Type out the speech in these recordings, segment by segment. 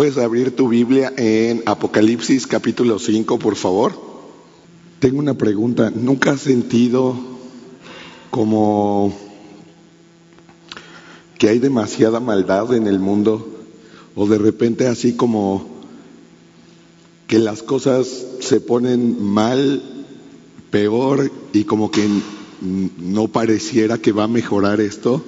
Puedes abrir tu Biblia en Apocalipsis capítulo 5, por favor. Tengo una pregunta. ¿Nunca has sentido como que hay demasiada maldad en el mundo? O de repente así como que las cosas se ponen mal, peor y como que no pareciera que va a mejorar esto.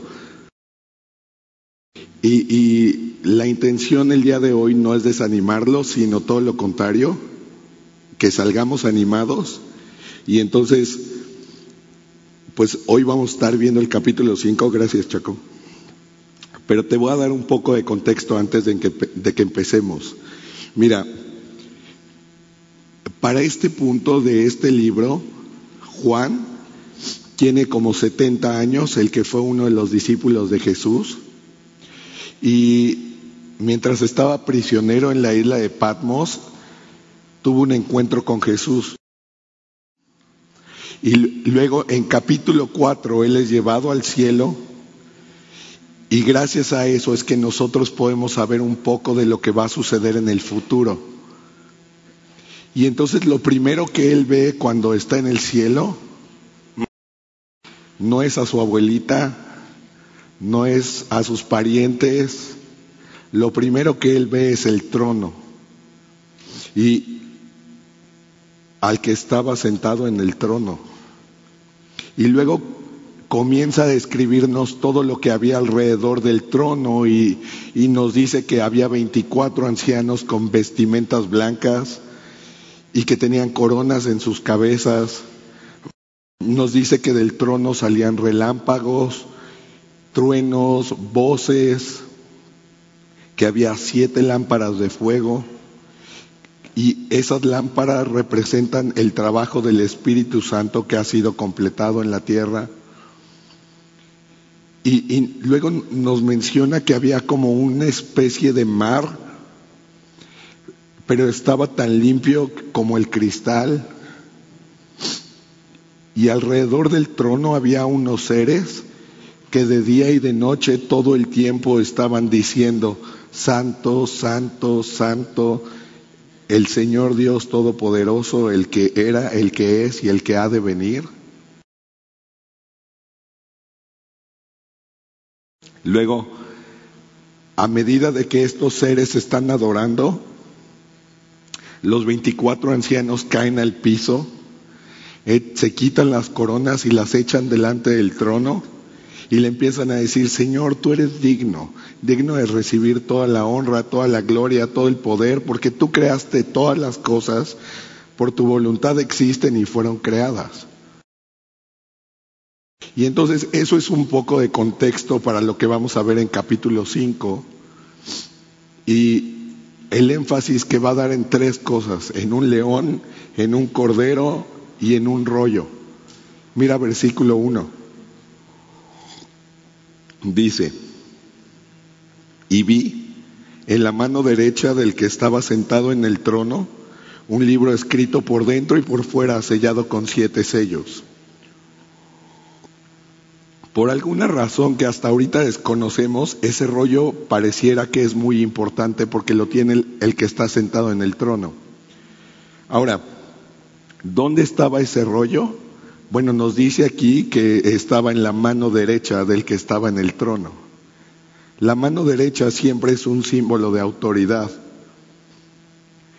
Y, y, la intención el día de hoy no es desanimarlos, sino todo lo contrario, que salgamos animados. Y entonces, pues hoy vamos a estar viendo el capítulo 5, gracias Chaco. Pero te voy a dar un poco de contexto antes de que, de que empecemos. Mira, para este punto de este libro, Juan tiene como 70 años, el que fue uno de los discípulos de Jesús, y mientras estaba prisionero en la isla de Patmos, tuvo un encuentro con Jesús. Y luego en capítulo 4 él es llevado al cielo y gracias a eso es que nosotros podemos saber un poco de lo que va a suceder en el futuro. Y entonces lo primero que él ve cuando está en el cielo no es a su abuelita, no es a sus parientes, lo primero que él ve es el trono y al que estaba sentado en el trono. Y luego comienza a describirnos todo lo que había alrededor del trono y, nos dice que había 24 ancianos con vestimentas blancas y que tenían coronas en sus cabezas. Nos dice que del trono salían relámpagos, truenos, voces, que había siete lámparas de fuego y esas lámparas representan el trabajo del Espíritu Santo que ha sido completado en la tierra. Y, y, luego nos menciona que había como una especie de mar, pero estaba tan limpio como el cristal. Y alrededor del trono había unos seres que de día y de noche todo el tiempo estaban diciendo, Santo, Santo, Santo, el Señor Dios Todopoderoso, el que era, el que es y el que ha de venir. Luego, a medida de que estos seres están adorando, los 24 ancianos caen al piso, eh, se quitan las coronas y las echan delante del trono y le empiezan a decir, Señor, tú eres digno, digno de recibir toda la honra, toda la gloria, todo el poder, porque tú creaste todas las cosas, por tu voluntad existen y fueron creadas. Y entonces eso es un poco de contexto para lo que vamos a ver en capítulo 5. Y el énfasis que va a dar en tres cosas, en un león, en un cordero y en un rollo. Mira versículo 1. Dice, y vi en la mano derecha del que estaba sentado en el trono un libro escrito por dentro y por fuera sellado con siete sellos. Por alguna razón que hasta ahorita desconocemos, ese rollo pareciera que es muy importante porque lo tiene el, el, que está sentado en el trono. Ahora, ¿dónde estaba ese rollo? Bueno, nos dice aquí que estaba en la mano derecha del que estaba en el trono. La mano derecha siempre es un símbolo de autoridad.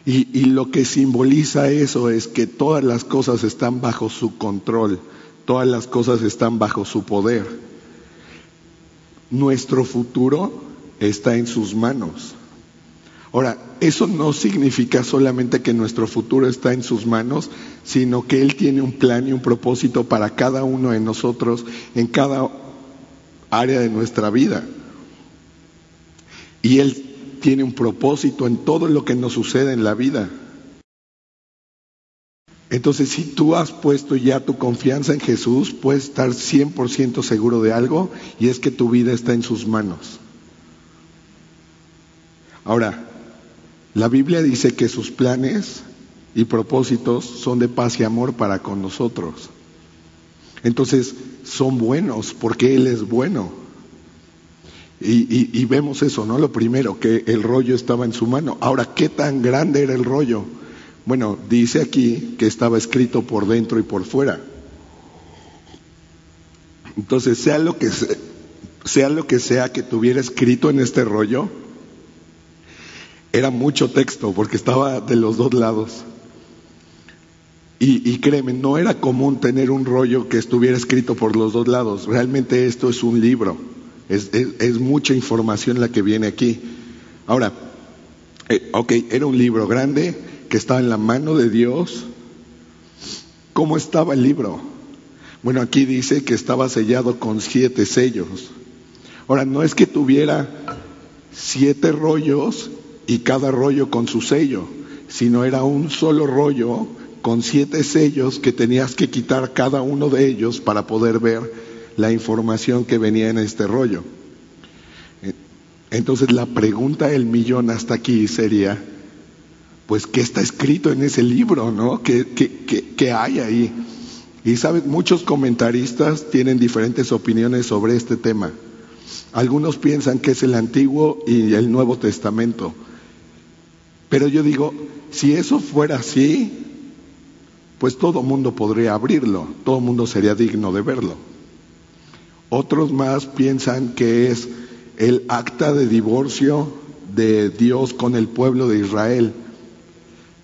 Y, lo que simboliza eso es que todas las cosas están bajo su control todas las cosas están bajo su poder. Nuestro futuro está en sus manos. Ahora, eso no significa solamente que nuestro futuro está en sus manos, sino que Él tiene un plan y un propósito para cada uno de nosotros en cada área de nuestra vida. Y Él tiene un propósito en todo lo que nos sucede en la vida. Entonces, si tú has puesto ya tu confianza en Jesús, puedes estar 100% seguro de algo y es que tu vida está en sus manos. Ahora, la Biblia dice que sus planes y propósitos son de paz y amor para con nosotros. Entonces, son buenos porque Él es bueno. Y, vemos eso, ¿no? Lo primero, que el rollo estaba en su mano. Ahora, ¿qué tan grande era el rollo? Bueno, dice aquí que estaba escrito por dentro y por fuera. Entonces, sea lo que sea, lo que sea que tuviera escrito en este rollo, era mucho texto porque estaba de los dos lados. Y, créeme, no era común tener un rollo que estuviera escrito por los dos lados. Realmente esto es un libro. Es, mucha información la que viene aquí. Ahora, eh, ok, era un libro grande que estaba en la mano de Dios. ¿Cómo estaba el libro? Bueno, aquí dice que estaba sellado con siete sellos. Ahora, no es que tuviera siete rollos y cada rollo con su sello, sino era un solo rollo con siete sellos que tenías que quitar cada uno de ellos para poder ver la información que venía en este rollo. Entonces la pregunta del millón hasta aquí sería, pues, ¿qué está escrito en ese libro? ¿no? ¿Qué, qué hay ahí? Y sabes, muchos comentaristas tienen diferentes opiniones sobre este tema. Algunos piensan que es el Antiguo y el Nuevo Testamento. Pero yo digo, si eso fuera así, pues todo mundo podría abrirlo, todo mundo sería digno de verlo. Otros más piensan que es el acta de divorcio de Dios con el pueblo de Israel.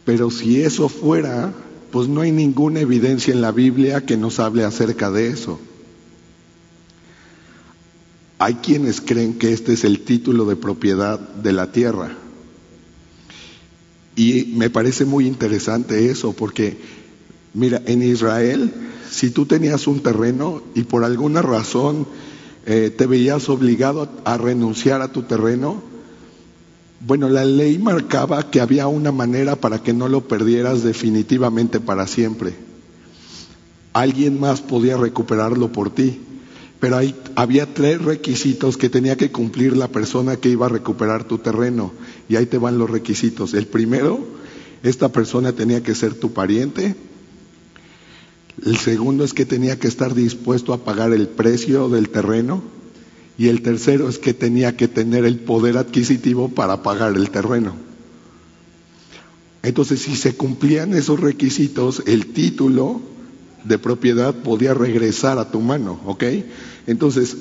Pero si eso fuera, pues no hay ninguna evidencia en la Biblia que nos hable acerca de eso. Hay quienes creen que este es el título de propiedad de la tierra. Y me parece muy interesante eso, porque Mira, en Israel, si tú tenías un terreno y por alguna razón eh, te veías obligado a, renunciar a tu terreno, bueno, la ley marcaba que había una manera para que no lo perdieras definitivamente para siempre. Alguien más podía recuperarlo por ti, pero hay, había tres requisitos que tenía que cumplir la persona que iba a recuperar tu terreno. Y ahí te van los requisitos. El primero, esta persona tenía que ser tu pariente, el segundo es que tenía que estar dispuesto a pagar el precio del terreno. Y el tercero es que tenía que tener el poder adquisitivo para pagar el terreno. Entonces, si se cumplían esos requisitos, el título de propiedad podía regresar a tu mano, ¿ok? Entonces,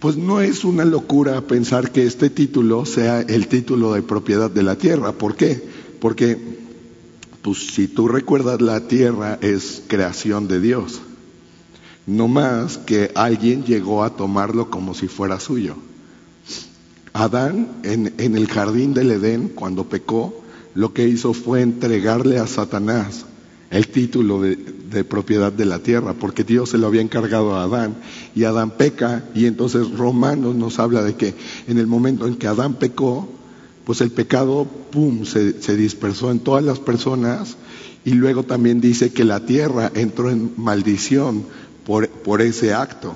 pues no es una locura pensar que este título sea el título de propiedad de la tierra. ¿Por qué? Porque pues si tú recuerdas, la tierra es creación de Dios. No más que alguien llegó a tomarlo como si fuera suyo. Adán en, el jardín del Edén, cuando pecó, lo que hizo fue entregarle a Satanás el título de, propiedad de la tierra, porque Dios se lo había encargado a Adán. Y Adán peca, y entonces Romanos nos habla de que en el momento en que Adán pecó, pues el pecado, ¡pum!, se, dispersó en todas las personas y luego también dice que la tierra entró en maldición por, por ese acto.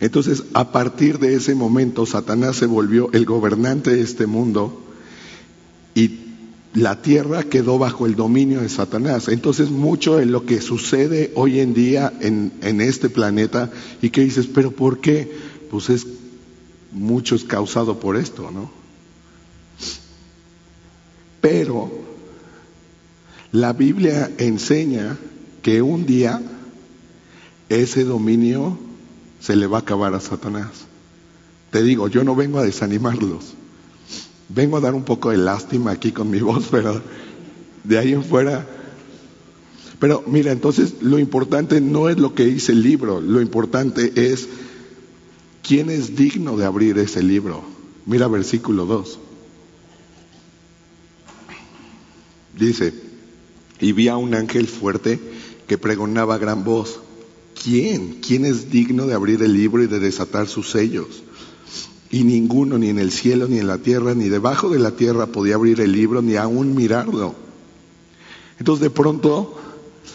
Entonces, a partir de ese momento, Satanás se volvió el gobernante de este mundo y la tierra quedó bajo el dominio de Satanás. Entonces, mucho de lo que sucede hoy en día en, este planeta, y que dices, pero ¿por qué? Pues es mucho es causado por esto, ¿no? Pero la Biblia enseña que un día ese dominio se le va a acabar a Satanás. Te digo, yo no vengo a desanimarlos. Vengo a dar un poco de lástima aquí con mi voz, pero de ahí en fuera. Pero mira, entonces lo importante no es lo que dice el libro, lo importante es quién es digno de abrir ese libro. Mira versículo 2. Dice, y vi a un ángel fuerte que pregonaba a gran voz, ¿quién? ¿Quién es digno de abrir el libro y de desatar sus sellos? Y ninguno, ni en el cielo, ni en la tierra, ni debajo de la tierra podía abrir el libro, ni aún mirarlo. Entonces de pronto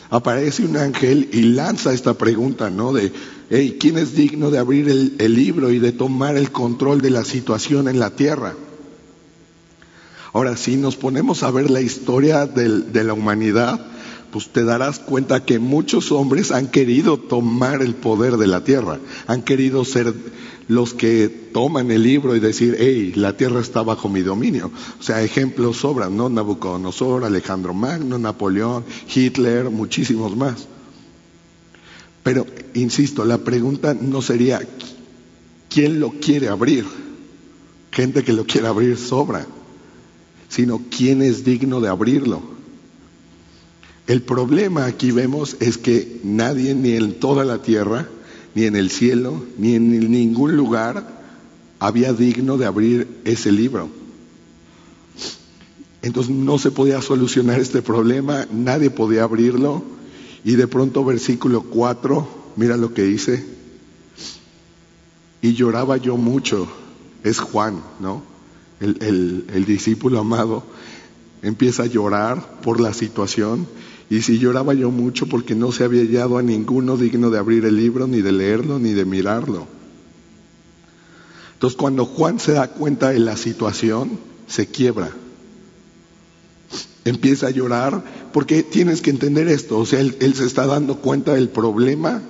aparece un ángel y lanza esta pregunta, ¿no? De, hey, ¿quién es digno de abrir el, libro y de tomar el control de la situación en la tierra? Ahora, si nos ponemos a ver la historia de la humanidad, pues te darás cuenta que muchos hombres han querido tomar el poder de la tierra, han querido ser los que toman el libro y decir, hey, la tierra está bajo mi dominio. O sea, ejemplos sobran, ¿no? Nabucodonosor, Alejandro Magno, Napoleón, Hitler, muchísimos más. Pero, insisto, la pregunta no sería, ¿quién lo quiere abrir? Gente que lo quiere abrir sobra, sino quién es digno de abrirlo. El problema aquí vemos es que nadie ni en toda la tierra ni en el cielo, ni en ningún lugar había digno de abrir ese libro. Entonces no se podía solucionar este problema, nadie podía abrirlo. Y de pronto versículo 4, mira lo que dice. Y lloraba yo mucho, es Juan, ¿no? El, el discípulo amado empieza a llorar por la situación y si lloraba yo mucho porque no se había hallado a ninguno digno de abrir el libro, ni de leerlo, ni de mirarlo. Entonces cuando Juan se da cuenta de la situación, se quiebra. Empieza a llorar porque tienes que entender esto. O sea, él, se está dando cuenta del problema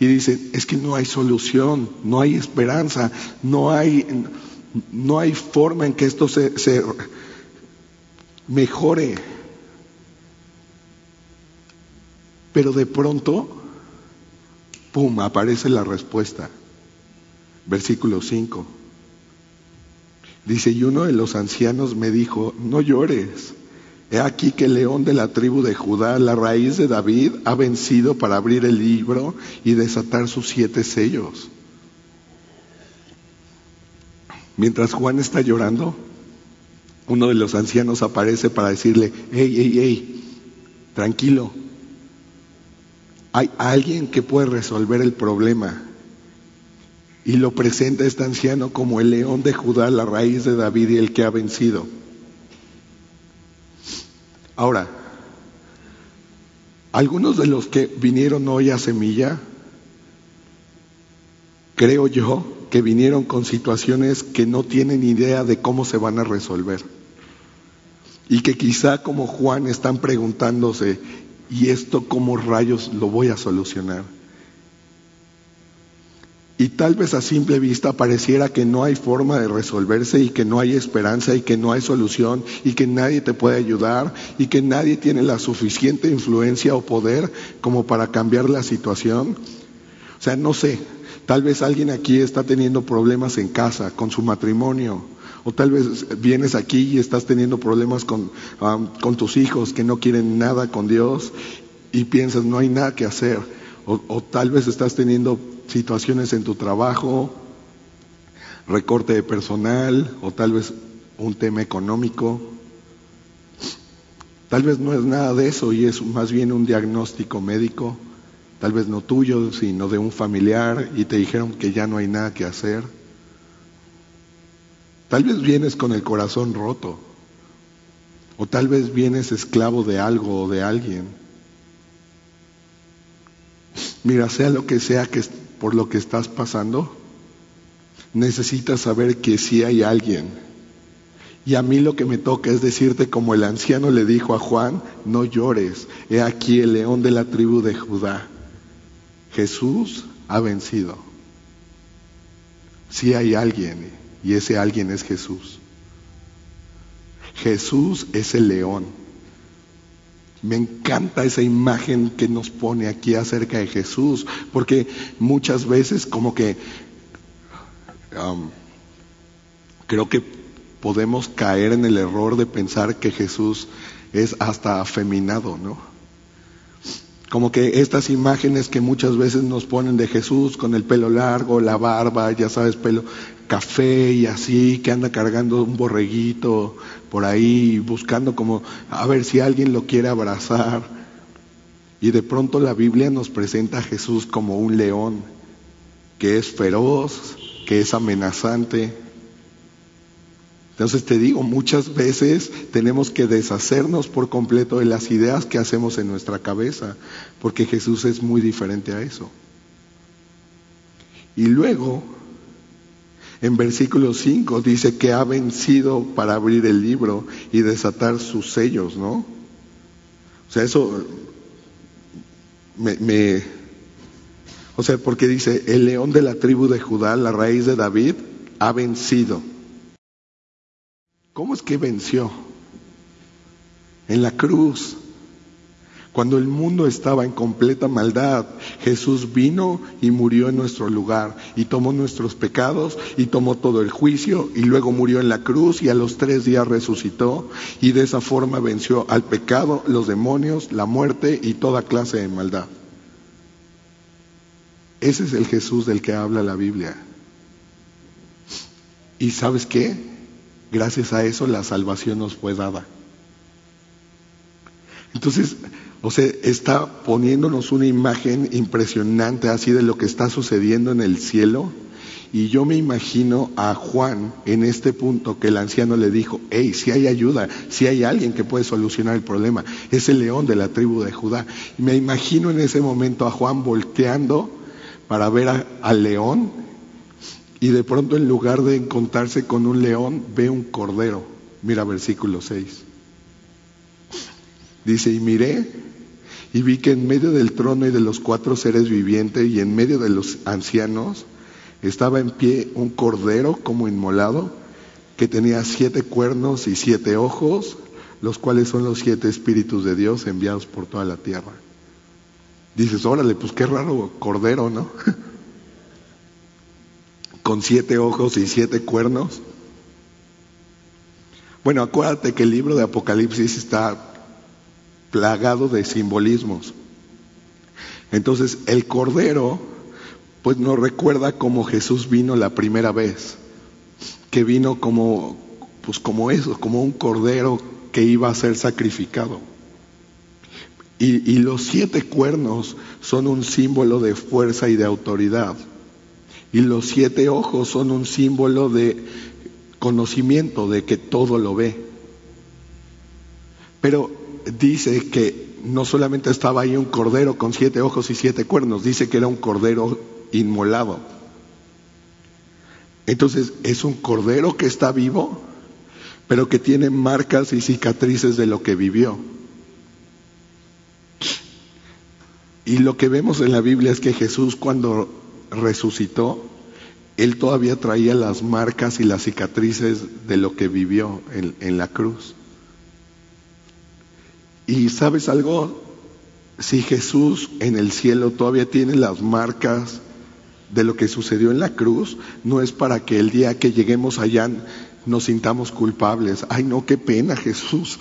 y dice, es que no hay solución, no hay esperanza, no hay, no hay forma en que esto se, se mejore. Pero de pronto, ¡pum!, aparece la respuesta. Versículo 5. Dice, y uno de los ancianos me dijo, no llores. He aquí que el león de la tribu de Judá, la raíz de David, ha vencido para abrir el libro y desatar sus siete sellos. Mientras Juan está llorando, uno de los ancianos aparece para decirle, hey, hey, hey, tranquilo, hay alguien que puede resolver el problema. Y lo presenta este anciano como el león de Judá, la raíz de David y el que ha vencido. Ahora, algunos de los que vinieron hoy a Semilla, creo yo que vinieron con situaciones que no tienen idea de cómo se van a resolver. Y que quizá como Juan están preguntándose, ¿y esto cómo rayos lo voy a solucionar? Y tal vez a simple vista pareciera que no hay forma de resolverse y que no hay esperanza y que no hay solución y que nadie te puede ayudar y que nadie tiene la suficiente influencia o poder como para cambiar la situación. O sea, no sé, tal vez alguien aquí está teniendo problemas en casa, con su matrimonio, o tal vez vienes aquí y estás teniendo problemas con, tus hijos que no quieren nada con Dios y piensas no hay nada que hacer. O, o tal vez estás teniendo situaciones en tu trabajo, recorte de personal, o tal vez un tema económico. Tal vez no es nada de eso y es más bien un diagnóstico médico, tal vez no tuyo, sino de un familiar y te dijeron que ya no hay nada que hacer. Tal vez vienes con el corazón roto. O tal vez vienes esclavo de algo o de alguien. Mira, sea lo que sea que por lo que estás pasando, necesitas saber que sí hay alguien. Y a mí lo que me toca es decirte como el anciano le dijo a Juan, no llores, he aquí el león de la tribu de Judá. Jesús ha vencido. Sí hay alguien y ese alguien es Jesús. Jesús es el león. Me encanta esa imagen que nos pone aquí acerca de Jesús, porque muchas veces como que um, creo que podemos caer en el error de pensar que Jesús es hasta afeminado, ¿no? Como que estas imágenes que muchas veces nos ponen de Jesús con el pelo largo, la barba, ya sabes, pelo café y así, que anda cargando un borreguito por ahí, buscando como a ver si alguien lo quiere abrazar. Y de pronto la Biblia nos presenta a Jesús como un león, que es feroz, que es amenazante, entonces te digo, muchas veces tenemos que deshacernos por completo de las ideas que hacemos en nuestra cabeza, porque Jesús es muy diferente a eso. Y luego, en versículo 5 dice que ha vencido para abrir el libro y desatar sus sellos, ¿no? O sea, eso me, me, o sea, porque dice, el león de la tribu de Judá, la raíz de David, ha vencido. ¿Cómo es que venció? En la cruz. Cuando el mundo estaba en completa maldad, Jesús vino y murió en nuestro lugar y tomó nuestros pecados y tomó todo el juicio y luego murió en la cruz y a los tres días resucitó y de esa forma venció al pecado, los demonios, la muerte y toda clase de maldad. Ese es el Jesús del que habla la Biblia. ¿Y sabes qué? Gracias a eso la salvación nos fue dada. Entonces, o sea, está poniéndonos una imagen impresionante así de lo que está sucediendo en el cielo. Y yo me imagino a Juan en este punto que el anciano le dijo, hey, si hay ayuda, si hay alguien que puede solucionar el problema, es el león de la tribu de Judá. Y me imagino en ese momento a Juan volteando para ver al león y de pronto en lugar de encontrarse con un león, ve un cordero. Mira versículo 6. Dice, y miré y vi que en medio del trono y de los cuatro seres vivientes y en medio de los ancianos estaba en pie un cordero como inmolado que tenía siete cuernos y siete ojos, los cuales son los siete espíritus de Dios enviados por toda la tierra. Dices, órale, pues qué raro cordero, ¿no? Con siete ojos y siete cuernos. Bueno, acuérdate que el libro de Apocalipsis está plagado de simbolismos. Entonces, el Cordero, pues nos recuerda cómo Jesús vino la primera vez, que vino como, pues como eso, como un Cordero que iba a ser sacrificado. Y, y los siete cuernos son un símbolo de fuerza y de autoridad. Y los siete ojos son un símbolo de conocimiento, de que todo lo ve. Pero dice que no solamente estaba ahí un cordero con siete ojos y siete cuernos, dice que era un cordero inmolado. Entonces es un cordero que está vivo, pero que tiene marcas y cicatrices de lo que vivió. Y lo que vemos en la Biblia es que Jesús cuando resucitó, él todavía traía las marcas y las cicatrices de lo que vivió en, la cruz. Y sabes algo, si Jesús en el cielo todavía tiene las marcas de lo que sucedió en la cruz, no es para que el día que lleguemos allá nos sintamos culpables. Ay, no, qué pena Jesús.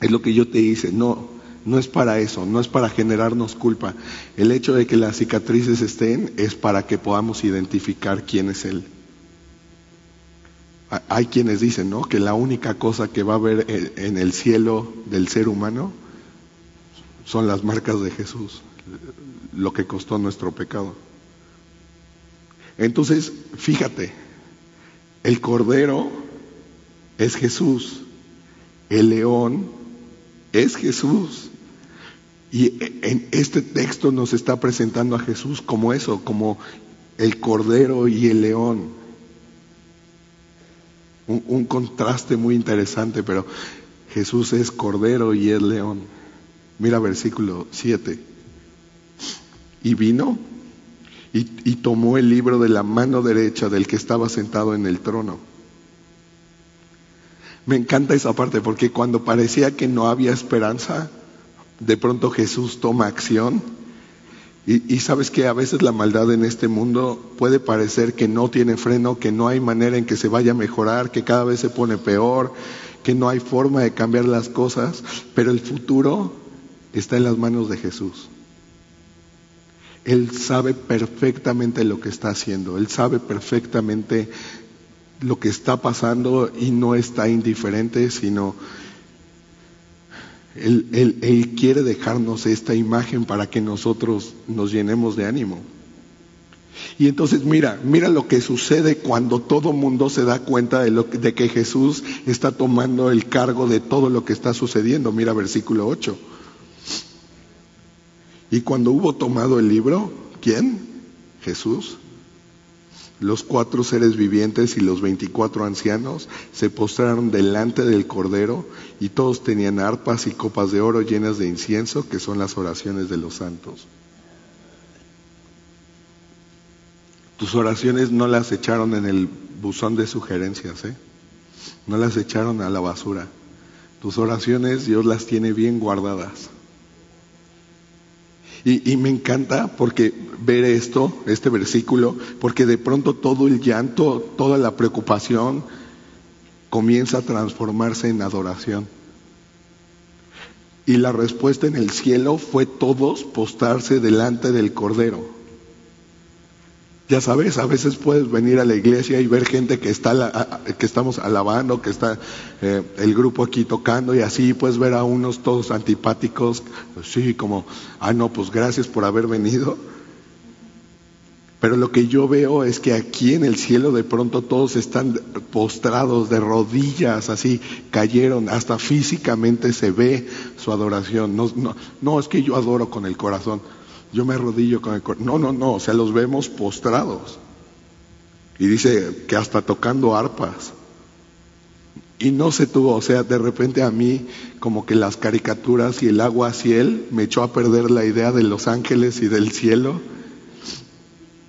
Es lo que yo te hice. No, no es para eso, no es para generarnos culpa. El hecho de que las cicatrices estén es para que podamos identificar quién es Él. Hay quienes dicen, ¿no? Que la única cosa que va a haber en el cielo del ser humano son las marcas de Jesús, lo que costó nuestro pecado. Entonces, fíjate, el cordero es Jesús, el león es Jesús. Y en este texto nos está presentando a Jesús como eso, como el cordero y el león un, contraste muy interesante, pero Jesús es cordero y es león. Mira versículo 7. Y vino y, y, tomó el libro de la mano derecha del que estaba sentado en el trono. Me encanta esa parte porque cuando parecía que no había esperanza, de pronto Jesús toma acción y, sabes que a veces la maldad en este mundo puede parecer que no tiene freno, que no hay manera en que se vaya a mejorar, que cada vez se pone peor, que no hay forma de cambiar las cosas, pero el futuro está en las manos de Jesús. Él sabe perfectamente lo que está haciendo, Él sabe perfectamente lo que está pasando y no está indiferente, sino él, quiere dejarnos esta imagen para que nosotros nos llenemos de ánimo. Y entonces mira, mira lo que sucede cuando todo mundo se da cuenta de, de que Jesús está tomando el cargo de todo lo que está sucediendo. Mira versículo 8. Y cuando hubo tomado el libro, ¿quién? Jesús. Los cuatro seres vivientes y los veinticuatro ancianos se postraron delante del Cordero y todos tenían arpas y copas de oro llenas de incienso, que son las oraciones de los santos. Tus oraciones no las echaron en el buzón de sugerencias, ¿eh? No las echaron a la basura. Tus oraciones Dios las tiene bien guardadas. Y, me encanta porque ver esto, este versículo, porque de pronto todo el llanto, toda la preocupación comienza a transformarse en adoración. Y la respuesta en el cielo fue todos postarse delante del Cordero. Ya sabes, a veces puedes venir a la iglesia y ver gente que está que estamos alabando, que está eh, el grupo aquí tocando y así puedes ver a unos todos antipáticos, sí, como, ah no, pues gracias por haber venido. Pero lo que yo veo es que aquí en el cielo de pronto todos están postrados de rodillas, así cayeron, hasta físicamente se ve su adoración. No, no, no es que yo adoro con el corazón yo me arrodillo con el corazón. No, no, no, o sea, los vemos postrados. Y dice que hasta tocando arpas. Y no se tuvo, o sea, de repente a mí como que las caricaturas y el agua ciel me echó a perder la idea de los ángeles y del cielo.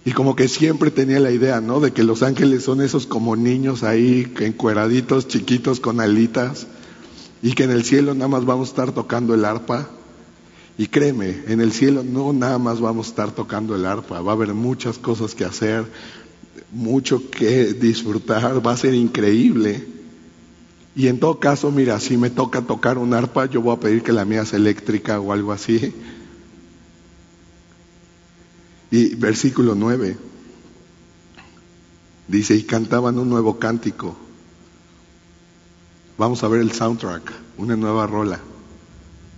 Y como que siempre tenía la idea, ¿no? De que los ángeles son esos como niños ahí, encueraditos, chiquitos, con alitas. Y que en el cielo nada más vamos a estar tocando el arpa. Y créeme, en el cielo no nada más vamos a estar tocando el arpa, va a haber muchas cosas que hacer, mucho que disfrutar, va a ser increíble. Y en todo caso, mira, si me toca tocar un arpa, yo voy a pedir que la mía sea eléctrica o algo así. Y versículo 9 dice, y cantaban un nuevo cántico. Vamos a ver el soundtrack, una nueva rola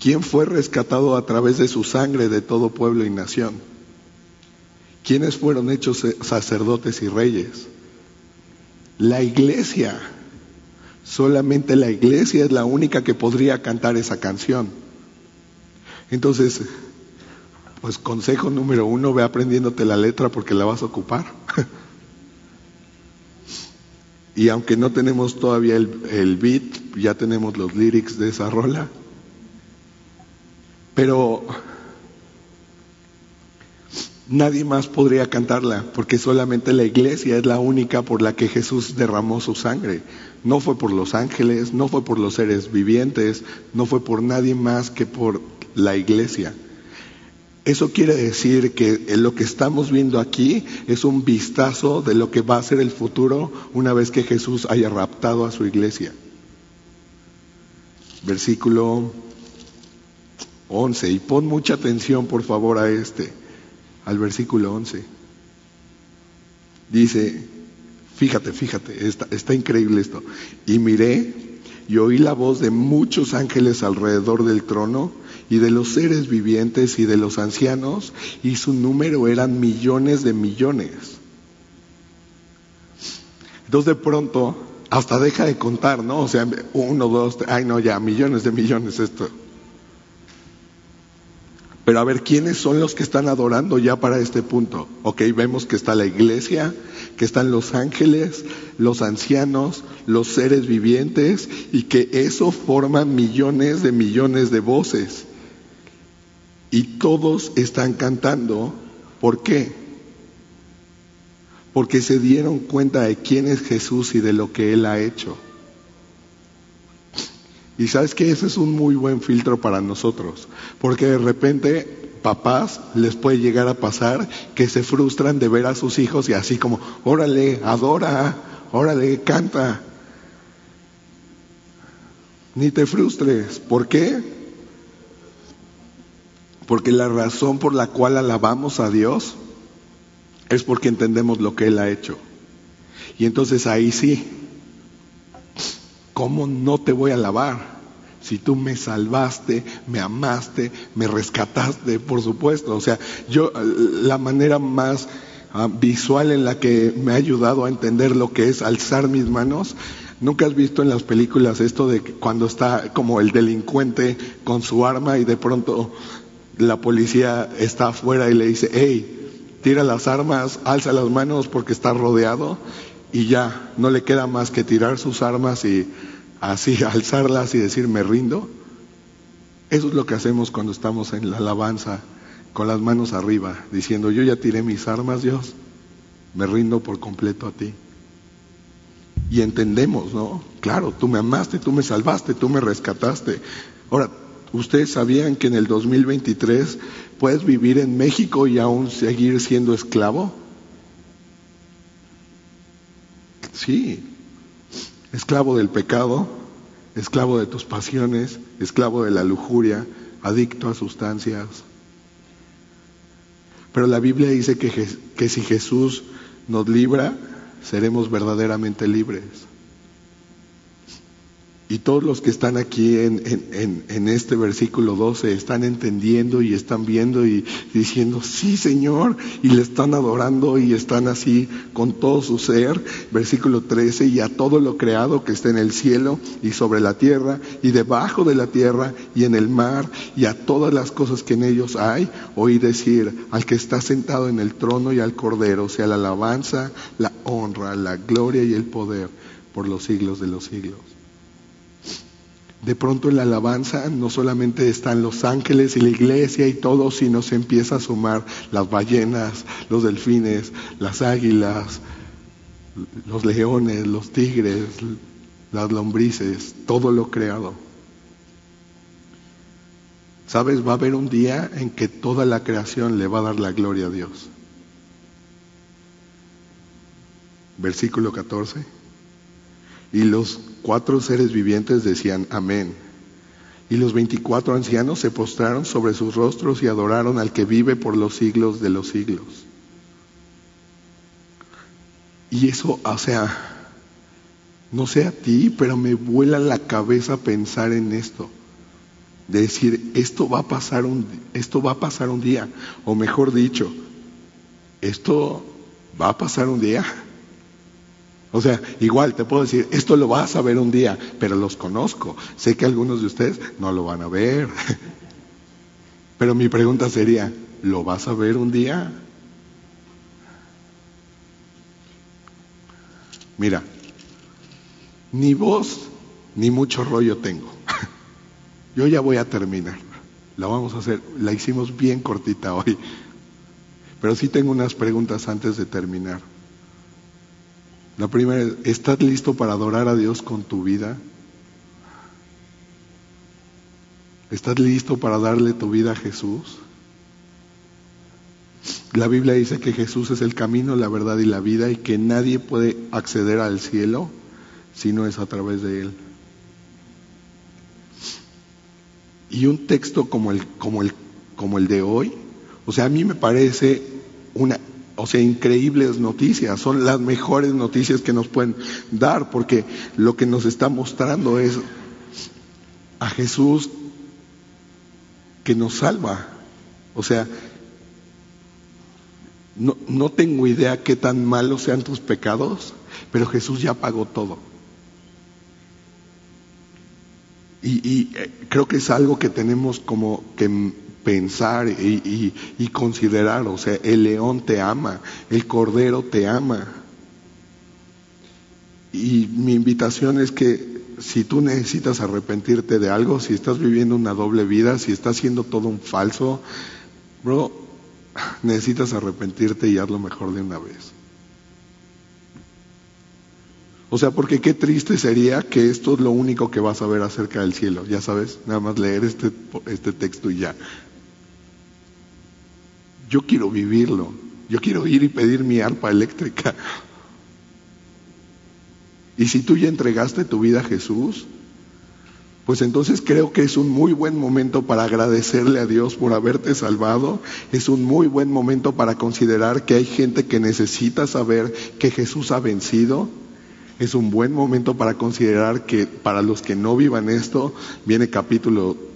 ¿Quién fue rescatado a través de su sangre de todo pueblo y nación? ¿Quiénes fueron hechos sacerdotes y reyes? La iglesia. Solamente la iglesia es la única que podría cantar esa canción. Entonces, pues consejo número uno, ve aprendiéndote la letra porque la vas a ocupar. y aunque no tenemos todavía el, beat, ya tenemos los lyrics de esa rola. Pero nadie más podría cantarla, porque solamente la iglesia es la única por la que Jesús derramó su sangre. No fue por los ángeles, no fue por los seres vivientes, no fue por nadie más que por la iglesia. Eso quiere decir que lo que estamos viendo aquí es un vistazo de lo que va a ser el futuro una vez que Jesús haya raptado a su iglesia. Versículo 11. Y pon mucha atención, por favor, a este, al versículo 11. Dice, fíjate, fíjate, está, está increíble esto. Y miré y oí la voz de muchos ángeles alrededor del trono y de los seres vivientes y de los ancianos, y su número eran millones de millones. Entonces de pronto, hasta deja de contar, ¿no? O sea, uno, dos, ay no, ya, millones de millones esto. Pero a ver, ¿quiénes son los que están adorando ya para este punto? Ok, vemos que está la iglesia, que están los ángeles, los ancianos, los seres vivientes y que eso forma millones de millones de voces. Y todos están cantando. ¿Por qué? Porque se dieron cuenta de quién es Jesús y de lo que Él ha hecho. Y sabes que ese es un muy buen filtro para nosotros, porque de repente papás les puede llegar a pasar que se frustran de ver a sus hijos y así como, órale, adora, órale, canta. Ni te frustres. ¿Por qué? Porque la razón por la cual alabamos a Dios es porque entendemos lo que Él ha hecho. Y entonces ahí sí, ¿cómo no te voy a alabar? Si tú me salvaste, me amaste, me rescataste, por supuesto. O sea, yo, la manera más ah, visual en la que me ha ayudado a entender lo que es alzar mis manos, ¿Nunca has visto en las películas esto de cuando está como el delincuente con su arma y de pronto la policía está afuera y le dice, hey, tira las armas, alza las manos porque está rodeado y ya no le queda más que tirar sus armas y así alzarlas y decir me rindo. Eso es lo que hacemos cuando estamos en la alabanza con las manos arriba, diciendo yo ya tiré mis armas, Dios, me rindo por completo a ti. Y entendemos, ¿no? Claro, tú me amaste, tú me salvaste, tú me rescataste. Ahora, ¿ustedes sabían que en el 2023 puedes vivir en México y aún seguir siendo esclavo? Sí, esclavo del pecado, esclavo de tus pasiones, esclavo de la lujuria, adicto a sustancias. Pero la Biblia dice que, que si Jesús nos libra, seremos verdaderamente libres. Y todos los que están aquí en, este versículo 12 están entendiendo y están viendo y diciendo, sí Señor, y le están adorando y están así con todo su ser. Versículo 13, y a todo lo creado que está en el cielo y sobre la tierra y debajo de la tierra y en el mar y a todas las cosas que en ellos hay, oí decir al que está sentado en el trono y al cordero, sea la alabanza, la honra, la gloria y el poder por los siglos de los siglos. De pronto en la alabanza no solamente están los ángeles y la iglesia y todo, sino se empieza a sumar las ballenas, los delfines, las águilas, los leones, los tigres, las lombrices, todo lo creado. ¿Sabes? Va a haber un día en que toda la creación le va a dar la gloria a Dios. Versículo 14. Y los cuatro seres vivientes decían amén. Y los veinticuatro ancianos se postraron sobre sus rostros y adoraron al que vive por los siglos de los siglos. Y eso, o sea, no sé a ti, pero me vuela la cabeza pensar en esto. De decir, esto va a pasar un, esto va a pasar un día. O mejor dicho, esto va a pasar un día. O sea, igual te puedo decir, esto lo vas a ver un día, pero los conozco. Sé que algunos de ustedes no lo van a ver. Pero mi pregunta sería, ¿lo vas a ver un día? Mira, ni voz ni mucho rollo tengo. Yo ya voy a terminar. La vamos a hacer, la hicimos bien cortita hoy. Pero sí tengo unas preguntas antes de terminar. La primera es, ¿estás listo para adorar a Dios con tu vida? ¿Estás listo para darle tu vida a Jesús? La Biblia dice que Jesús es el camino, la verdad y la vida y que nadie puede acceder al cielo si no es a través de Él. Y un texto como el, como el, como el de hoy, o sea, a mí me parece una o sea, increíbles noticias, son las mejores noticias que nos pueden dar, porque lo que nos está mostrando es a Jesús que nos salva. O sea, no, no tengo idea qué tan malos sean tus pecados, pero Jesús ya pagó todo. Y, y eh, creo que es algo que tenemos como que pensar y, considerar, o sea, el león te ama, el cordero te ama. Y mi invitación es que si tú necesitas arrepentirte de algo, si estás viviendo una doble vida, si estás haciendo todo un falso, bro, necesitas arrepentirte y hazlo mejor de una vez. O sea, porque qué triste sería que esto es lo único que vas a ver acerca del cielo, ya sabes, nada más leer este, este texto y ya. Yo quiero vivirlo. Yo quiero ir y pedir mi arpa eléctrica. Y si tú ya entregaste tu vida a Jesús, pues entonces creo que es un muy buen momento para agradecerle a Dios por haberte salvado. Es un muy buen momento para considerar que hay gente que necesita saber que Jesús ha vencido. es un buen momento para considerar que para los que no vivan esto, viene capítulo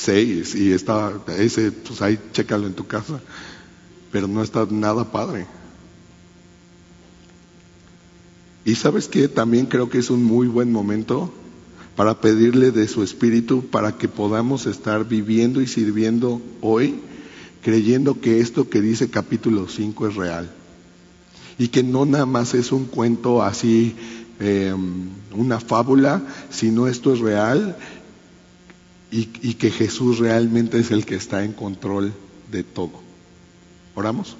6 y está ese, pues ahí chécalo en tu casa, pero no está nada padre. Y sabes que también creo que es un muy buen momento para pedirle de su espíritu para que podamos estar viviendo y sirviendo hoy, creyendo que esto que dice capítulo 5 es real y que no nada más es un cuento así, em, una fábula, sino esto es real y, y que Jesús realmente es el que está en control de todo. ¿Oramos?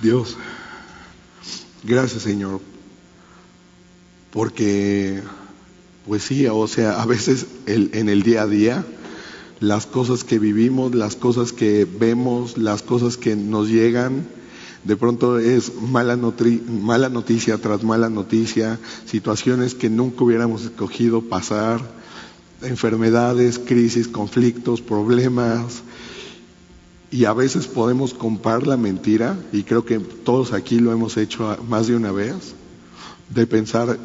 Dios, gracias Señor, porque pues sí, o sea, a veces el, en el día a día las cosas que vivimos, las cosas que vemos, las cosas que nos llegan. De pronto es mala, noticia tras mala noticia, situaciones que nunca hubiéramos escogido pasar, enfermedades, crisis, conflictos, problemas. Y a veces podemos comprar la mentira, y creo que todos aquí lo hemos hecho más de una vez, de pensar,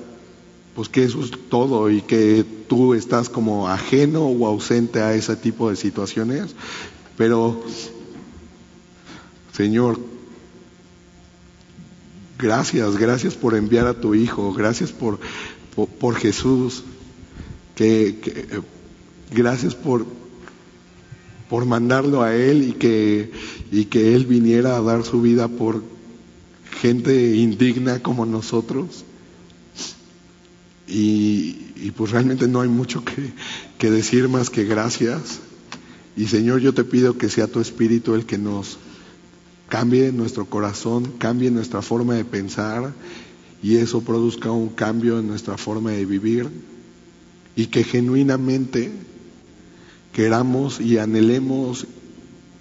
pues que eso es todo y que tú estás como ajeno o ausente a ese tipo de situaciones. Pero, Señor, gracias, gracias por enviar a tu Hijo, gracias por, por, Jesús, que, gracias por, por mandarlo a Él y que, y que Él viniera a dar su vida por gente indigna como nosotros. Y, pues realmente no hay mucho que, que decir más que gracias. Y Señor, yo te pido que sea tu Espíritu el que nos cambie nuestro corazón, cambie nuestra forma de pensar y eso produzca un cambio en nuestra forma de vivir y que genuinamente queramos y anhelemos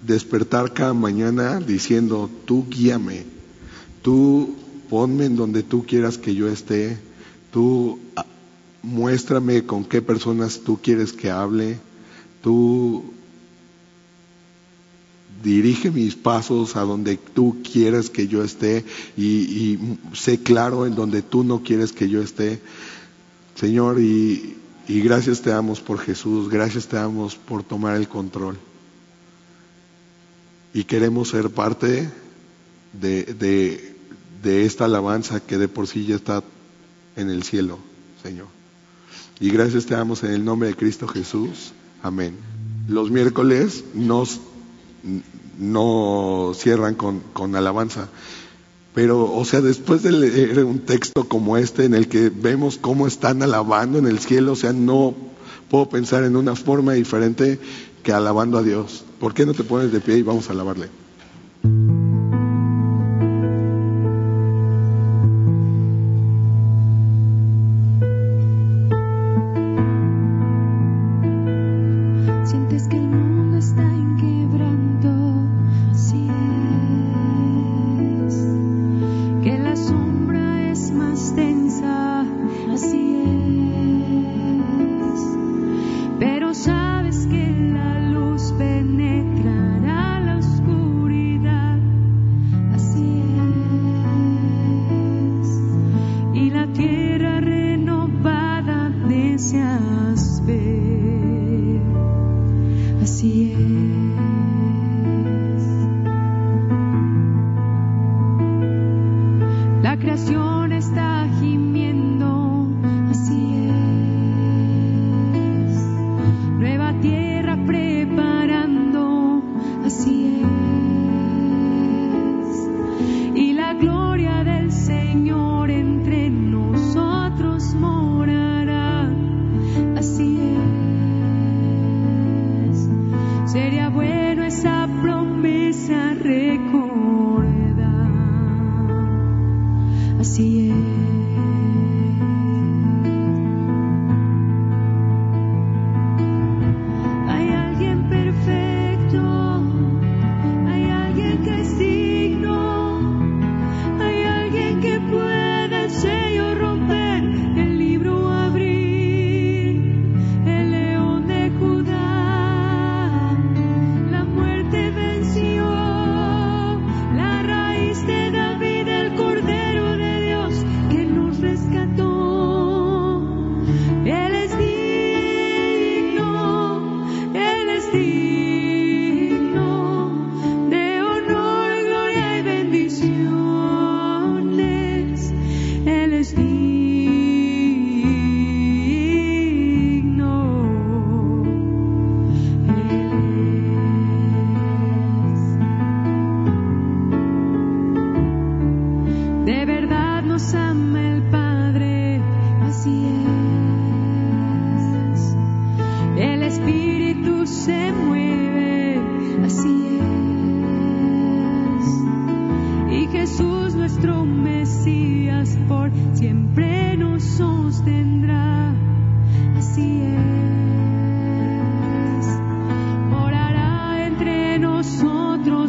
despertar cada mañana diciendo, tú guíame, tú ponme en donde tú quieras que yo esté Tú ah, muéstrame con qué personas tú quieres que hable. Tú dirige mis pasos a donde tú quieres que yo esté y, sé claro en donde tú no quieres que yo esté. Señor, y, gracias te damos por Jesús, gracias te damos por tomar el control. Y queremos ser parte de, de esta alabanza que de por sí ya está en el cielo, Señor. Y gracias te damos en el nombre de Cristo Jesús. Amén. Los miércoles nos, no cierran con, alabanza. Pero, o sea, después de leer un texto como este en el que vemos cómo están alabando en el cielo, o sea, no puedo pensar en una forma diferente que alabando a Dios. ¿Por qué no te pones de pie y vamos a alabarle?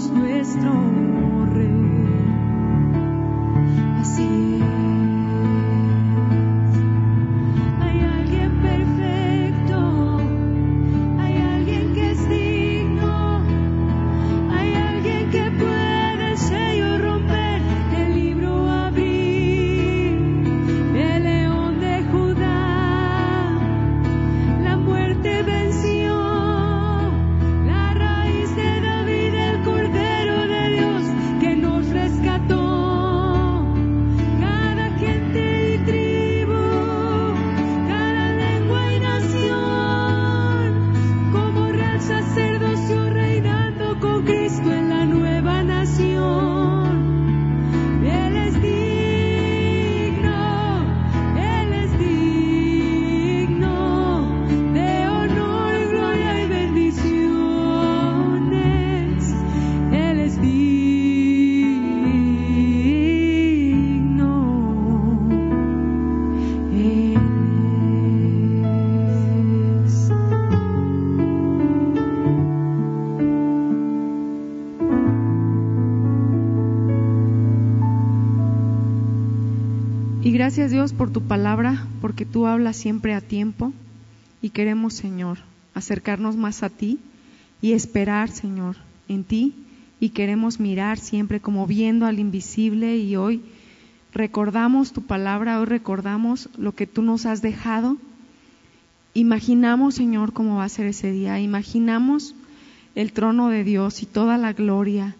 nuestro. Gracias Dios por tu palabra, porque tú hablas siempre a tiempo. Y queremos, Señor, acercarnos más a ti y esperar, Señor, en ti. Y queremos mirar siempre como viendo al invisible. Y hoy recordamos tu palabra, hoy recordamos lo que tú nos has dejado. Imaginamos, Señor, cómo va a ser ese día, imaginamos el trono de Dios y toda la gloria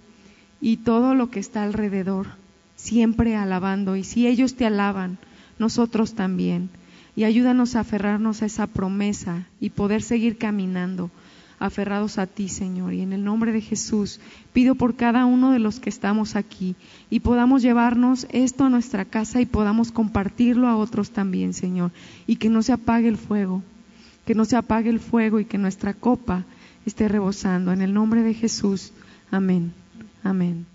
y todo lo que está alrededor siempre alabando. Y si ellos te alaban, nosotros también. Y ayúdanos a aferrarnos a esa promesa y poder seguir caminando aferrados a ti, Señor. Y en el nombre de Jesús pido por cada uno de los que estamos aquí y podamos llevarnos esto a nuestra casa y podamos compartirlo a otros también, Señor. Y que no se apague el fuego, que no se apague el fuego y que nuestra copa esté rebosando. En el nombre de Jesús. Amén. Amén.